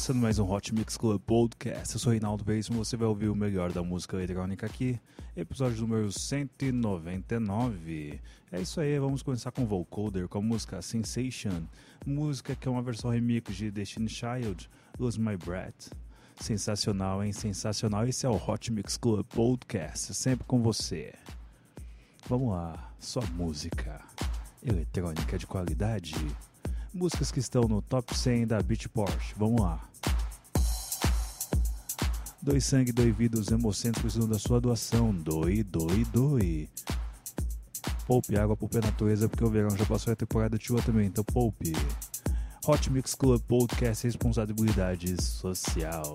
Começando mais um Hot Mix Club Podcast, eu sou Reinaldo Veríssimo, você vai ouvir o melhor da música eletrônica aqui, episódio número 199. É isso aí, vamos começar com Vocoder, com a música Sensation, música que é uma versão remix de Destiny Child, Lose My Breath. Sensacional, hein? Sensacional. Esse é o Hot Mix Club Podcast, sempre com você. Vamos lá, só música eletrônica de qualidade. Músicas que estão no top 100 da Beatport. Vamos lá. Doe sangue, doe vida, os hemocentros da sua doação. Doe, doe, doe. Poupe água, poupe a natureza, porque o verão já passou a temporada de chuva também, então poupe. Hot Mix Club Podcast Responsabilidade Social.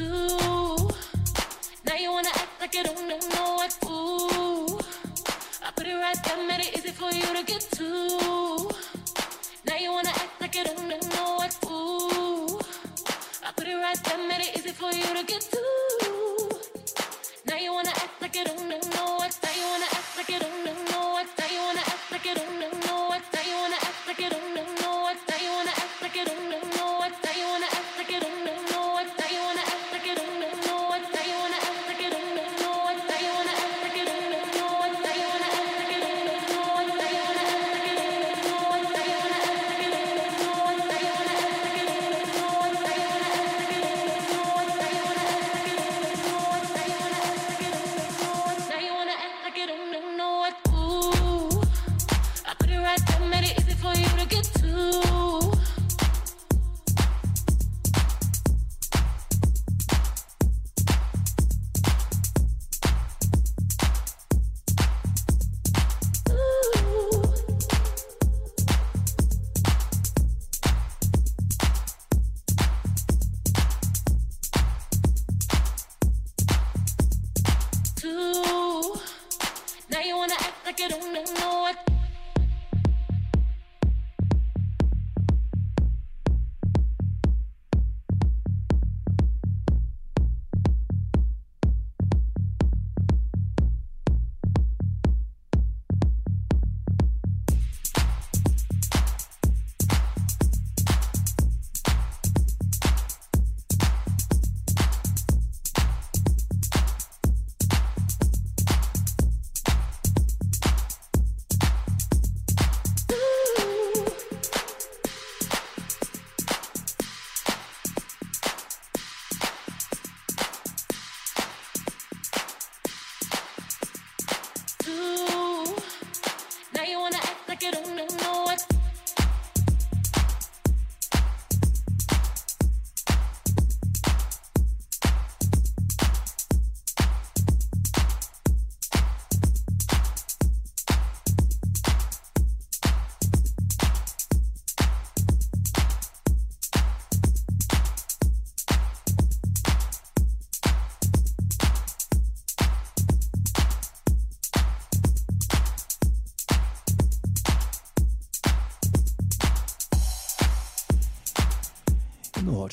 Now you wanna act like you don't know what. I put it right there, made it easy for you to get to. Now you wanna act like you don't know what. I put it right there, made it easy for you to get to. Now you wanna act like you don't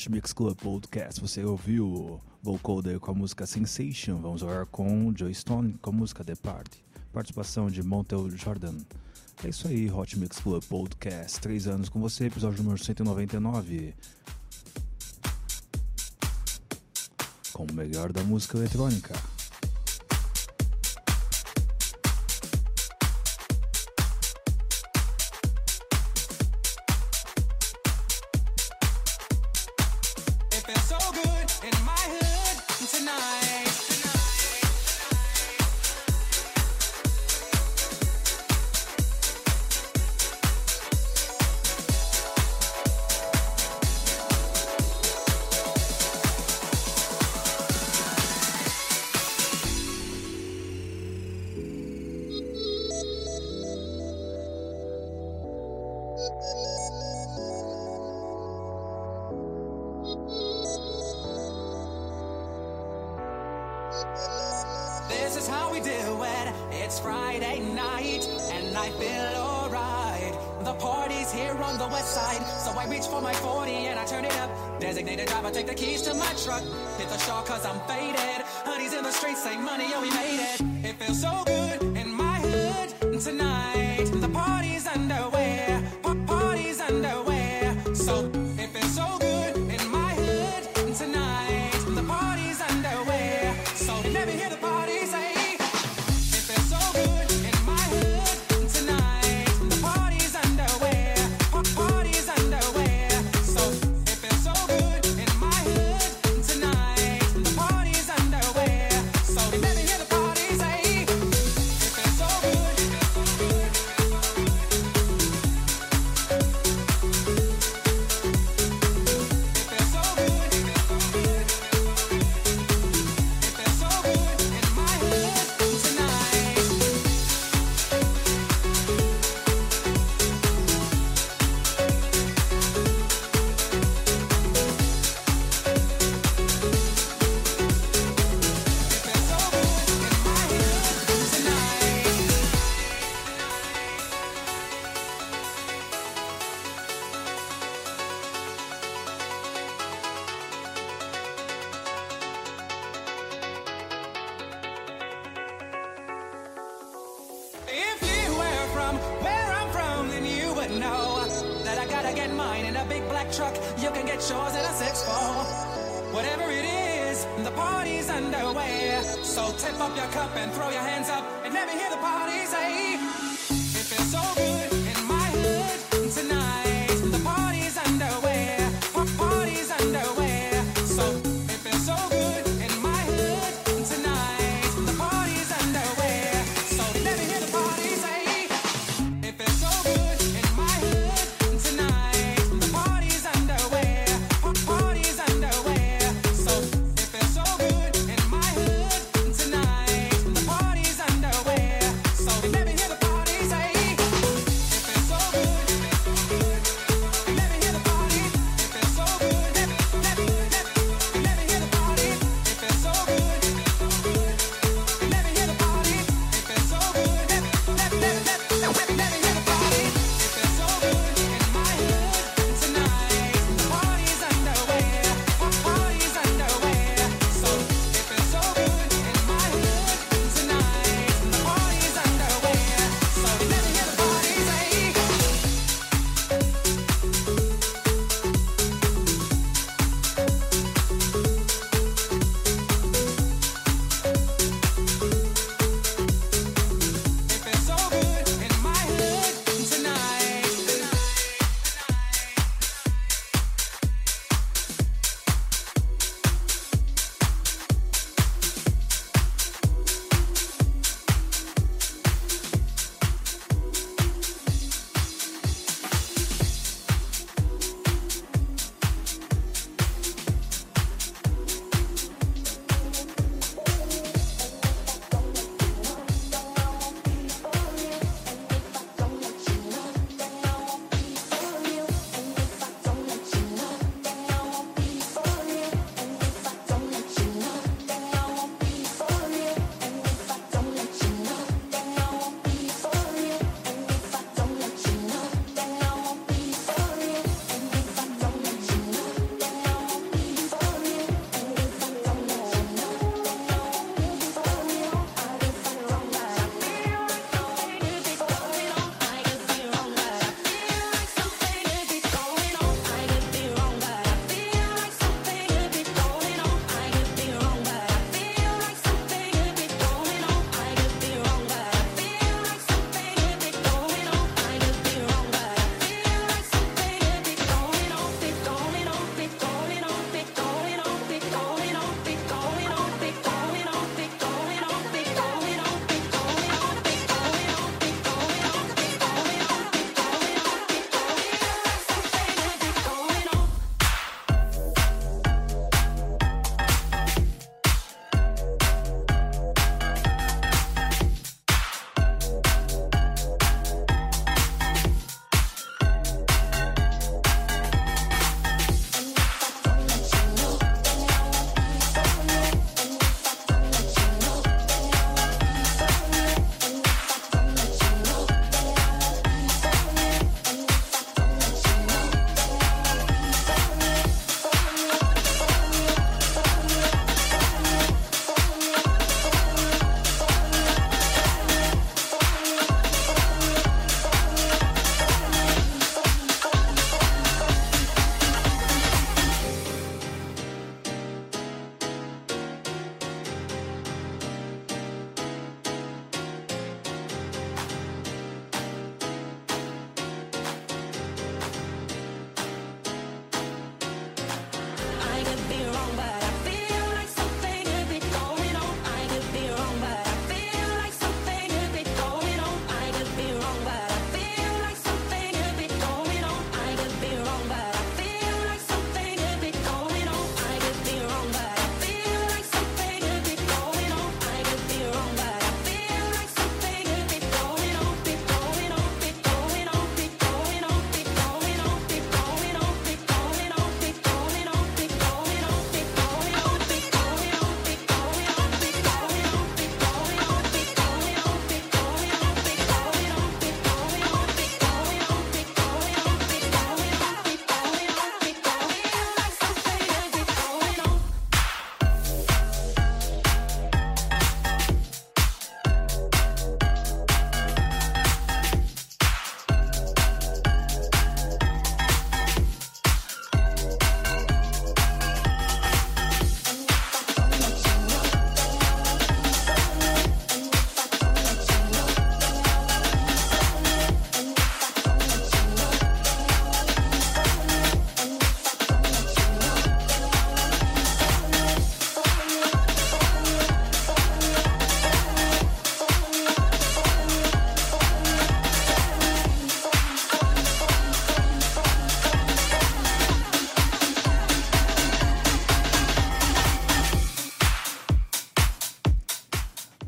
Hot Mix Club Podcast. Você ouviu Vocoder com a música Sensation. Vamos agora com Joe Stone com a música The Party. Participação de Montel Jordan. É isso aí, Hot Mix Club Podcast. Três anos com você, episódio número 199. Com o melhor da música eletrônica.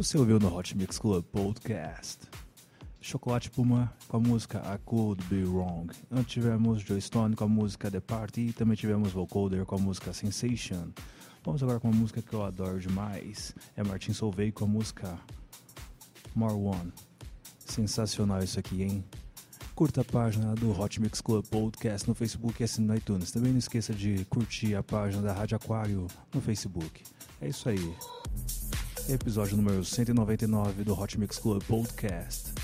Você ouviu no Hot Mix Club Podcast. Chocolate Puma com a música I Could Be Wrong. Antes tivemos Joe Stone com a música The Party e também tivemos Vocoder com a música Sensation. Vamos agora com uma música que eu adoro demais. É Martin Solveig com a música More One. Sensacional isso aqui, hein? Curta a página do Hot Mix Club Podcast no Facebook e assine no iTunes. Também não esqueça de curtir a página da Rádio Aquário no Facebook. É isso aí. Episódio número 199 do Hot Mix Club Podcast.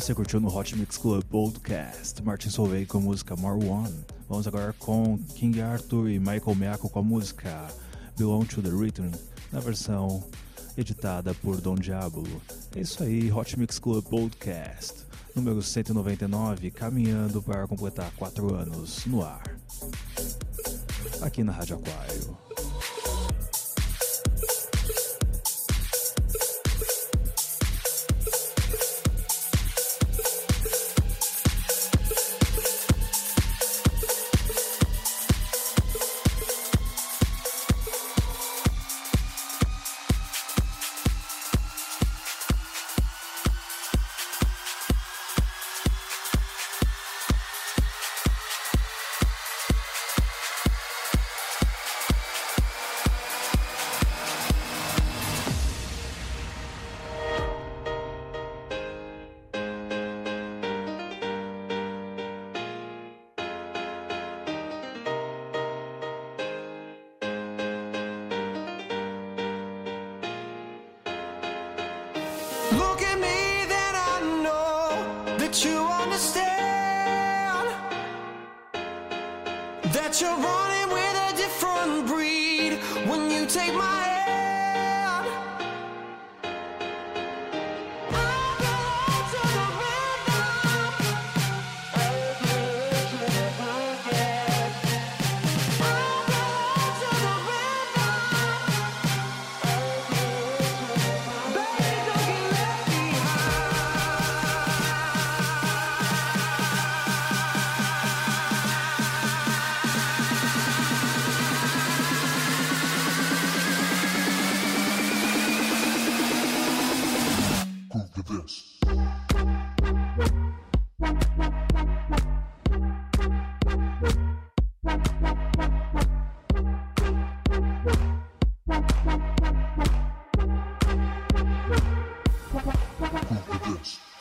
Você curtiu no Hot Mix Club Podcast. Martin Solveig com a música More One. Vamos agora com King Arthur e Michael Miyako com a música Belong to the Rhythm, na versão editada por Don Diablo. É isso aí, Hot Mix Club Podcast, número 199, caminhando para completar 4 anos no ar. Aqui na Rádio Aquário. I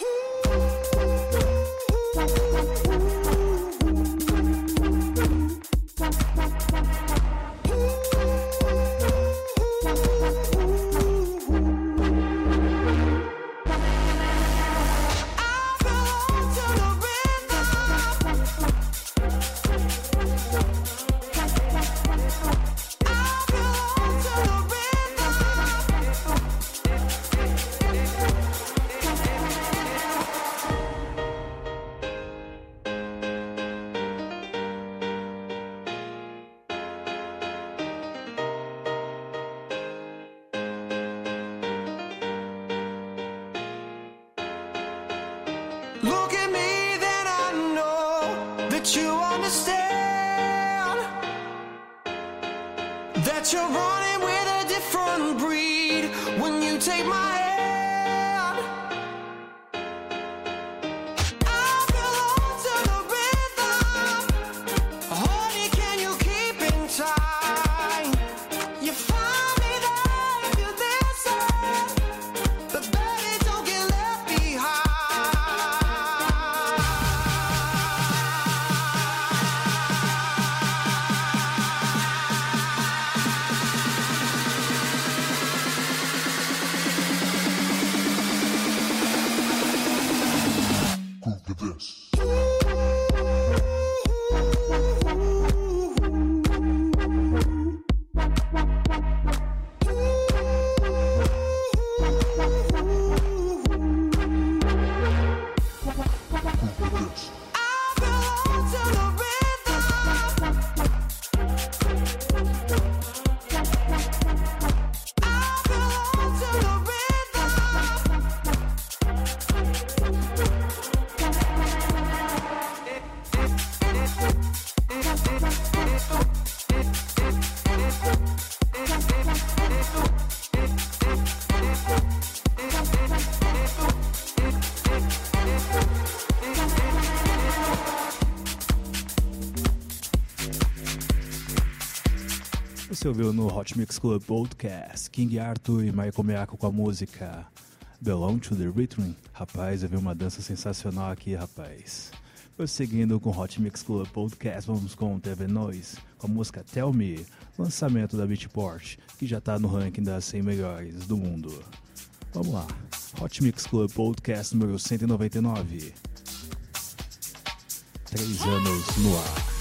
ouviu no Hot Mix Club Podcast King Arthur e Michael Miyako com a música Belong to the Rhythm. Rapaz, eu vi uma dança sensacional aqui, rapaz. Prosseguindo com Hot Mix Club Podcast, vamos com TV Noise, com a música Tell Me, lançamento da Beatport, que já tá no ranking das 100 melhores do mundo. Vamos lá, Hot Mix Club Podcast número 199. Três anos no ar.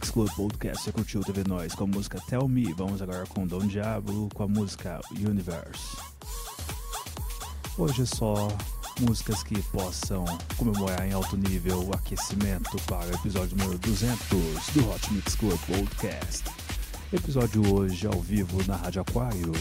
Mix Club Podcast você curtiu TV Nós com a música Tell Me. Vamos agora com Dom Diablo com a música Universe. Hoje é só músicas que possam comemorar em alto nível o aquecimento para o episódio número 200 do Hot Mix Club Podcast. Episódio hoje ao vivo na Rádio Aquário.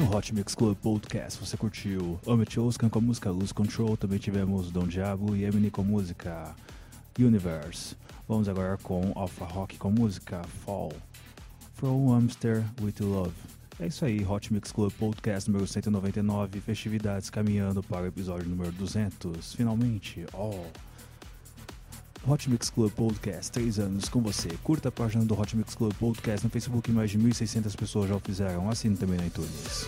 No Hot Mix Club Podcast você curtiu Amit Oskan com a música Lose Control, também tivemos Don Diablo e Eminem com a música Universe. Vamos agora com Alpha Rock com a música Fall. From Amster with Love. É isso aí, Hot Mix Club Podcast número 199, festividades caminhando para o episódio número 200, finalmente. Oh! Hot Mix Club Podcast, 3 anos com você. Curta a página do Hot Mix Club Podcast no Facebook, mais de 1.600 pessoas já o fizeram. Assine também no iTunes.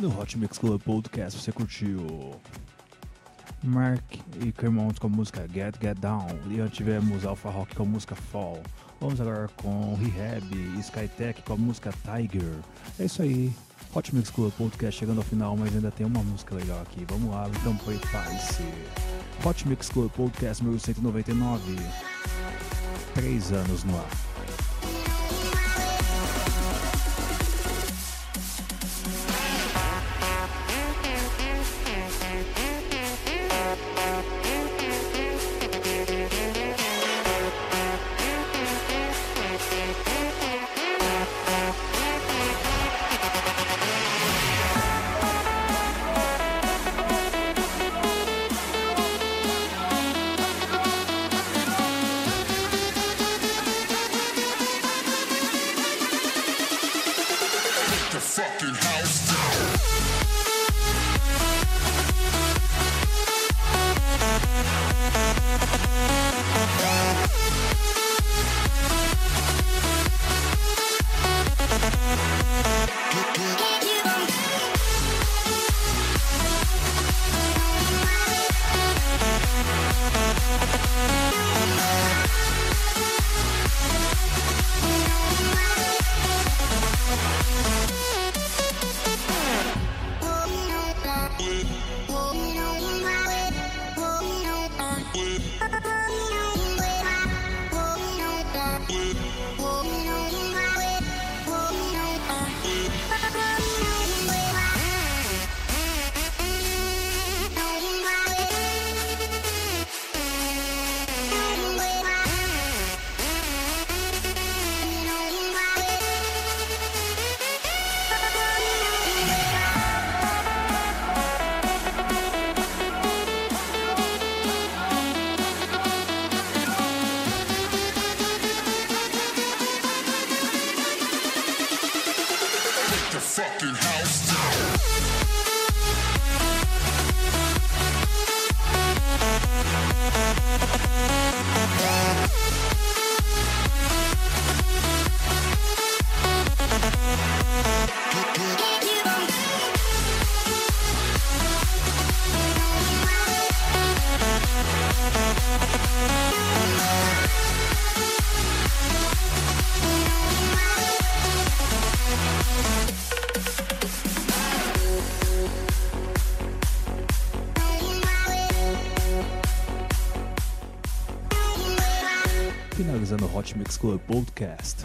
No Hot Mix Club Podcast você curtiu? Mark e Cremont com a música Get Get Down. E tivemos Alpha Rock com a música Fall. Vamos agora com Rehab e Skytech com a música Tiger. É isso aí. Hot Mix Club Podcast chegando ao final, mas ainda tem uma música legal aqui. Vamos lá, então prepare-se. Hot Mix Club Podcast número 199. Três anos no ar. Finalizando o Hot Mix Club Podcast.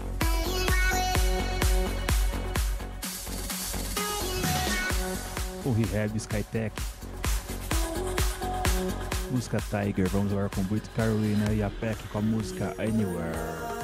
O Rehab Skytech. Música Tiger. Vamos agora com Brit Carolina e a Peck com a música Anywhere.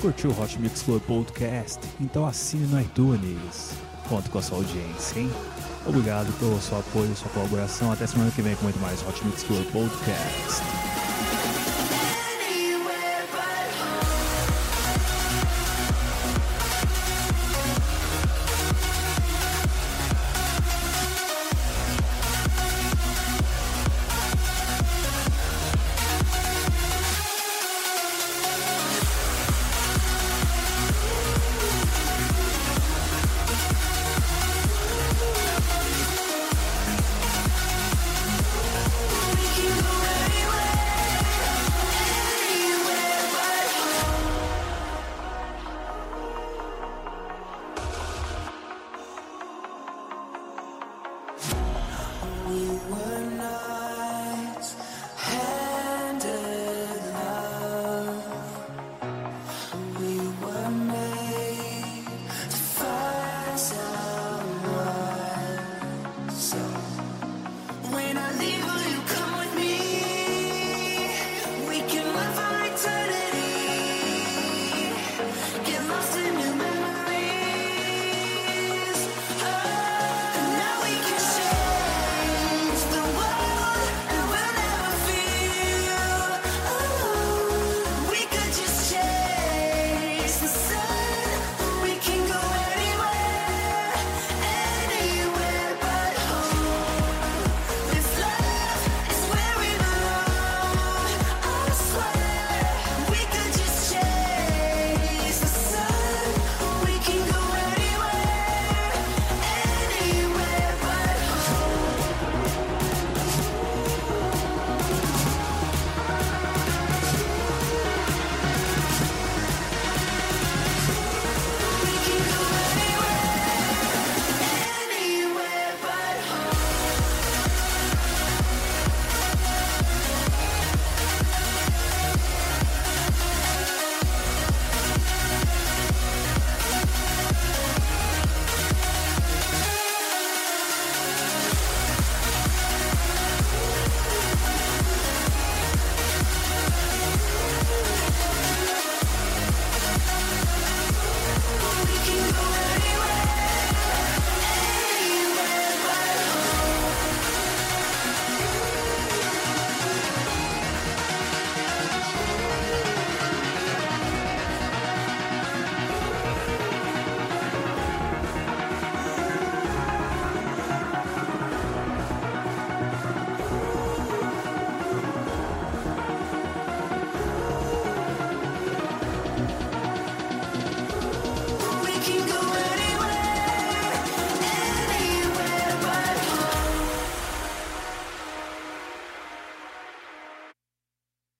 Curtiu o Hot Mix Club Podcast? Então assine no iTunes. Conto com a sua audiência, hein? Obrigado pelo seu apoio sua colaboração. Até semana que vem com muito mais Hot Mix Club Podcast.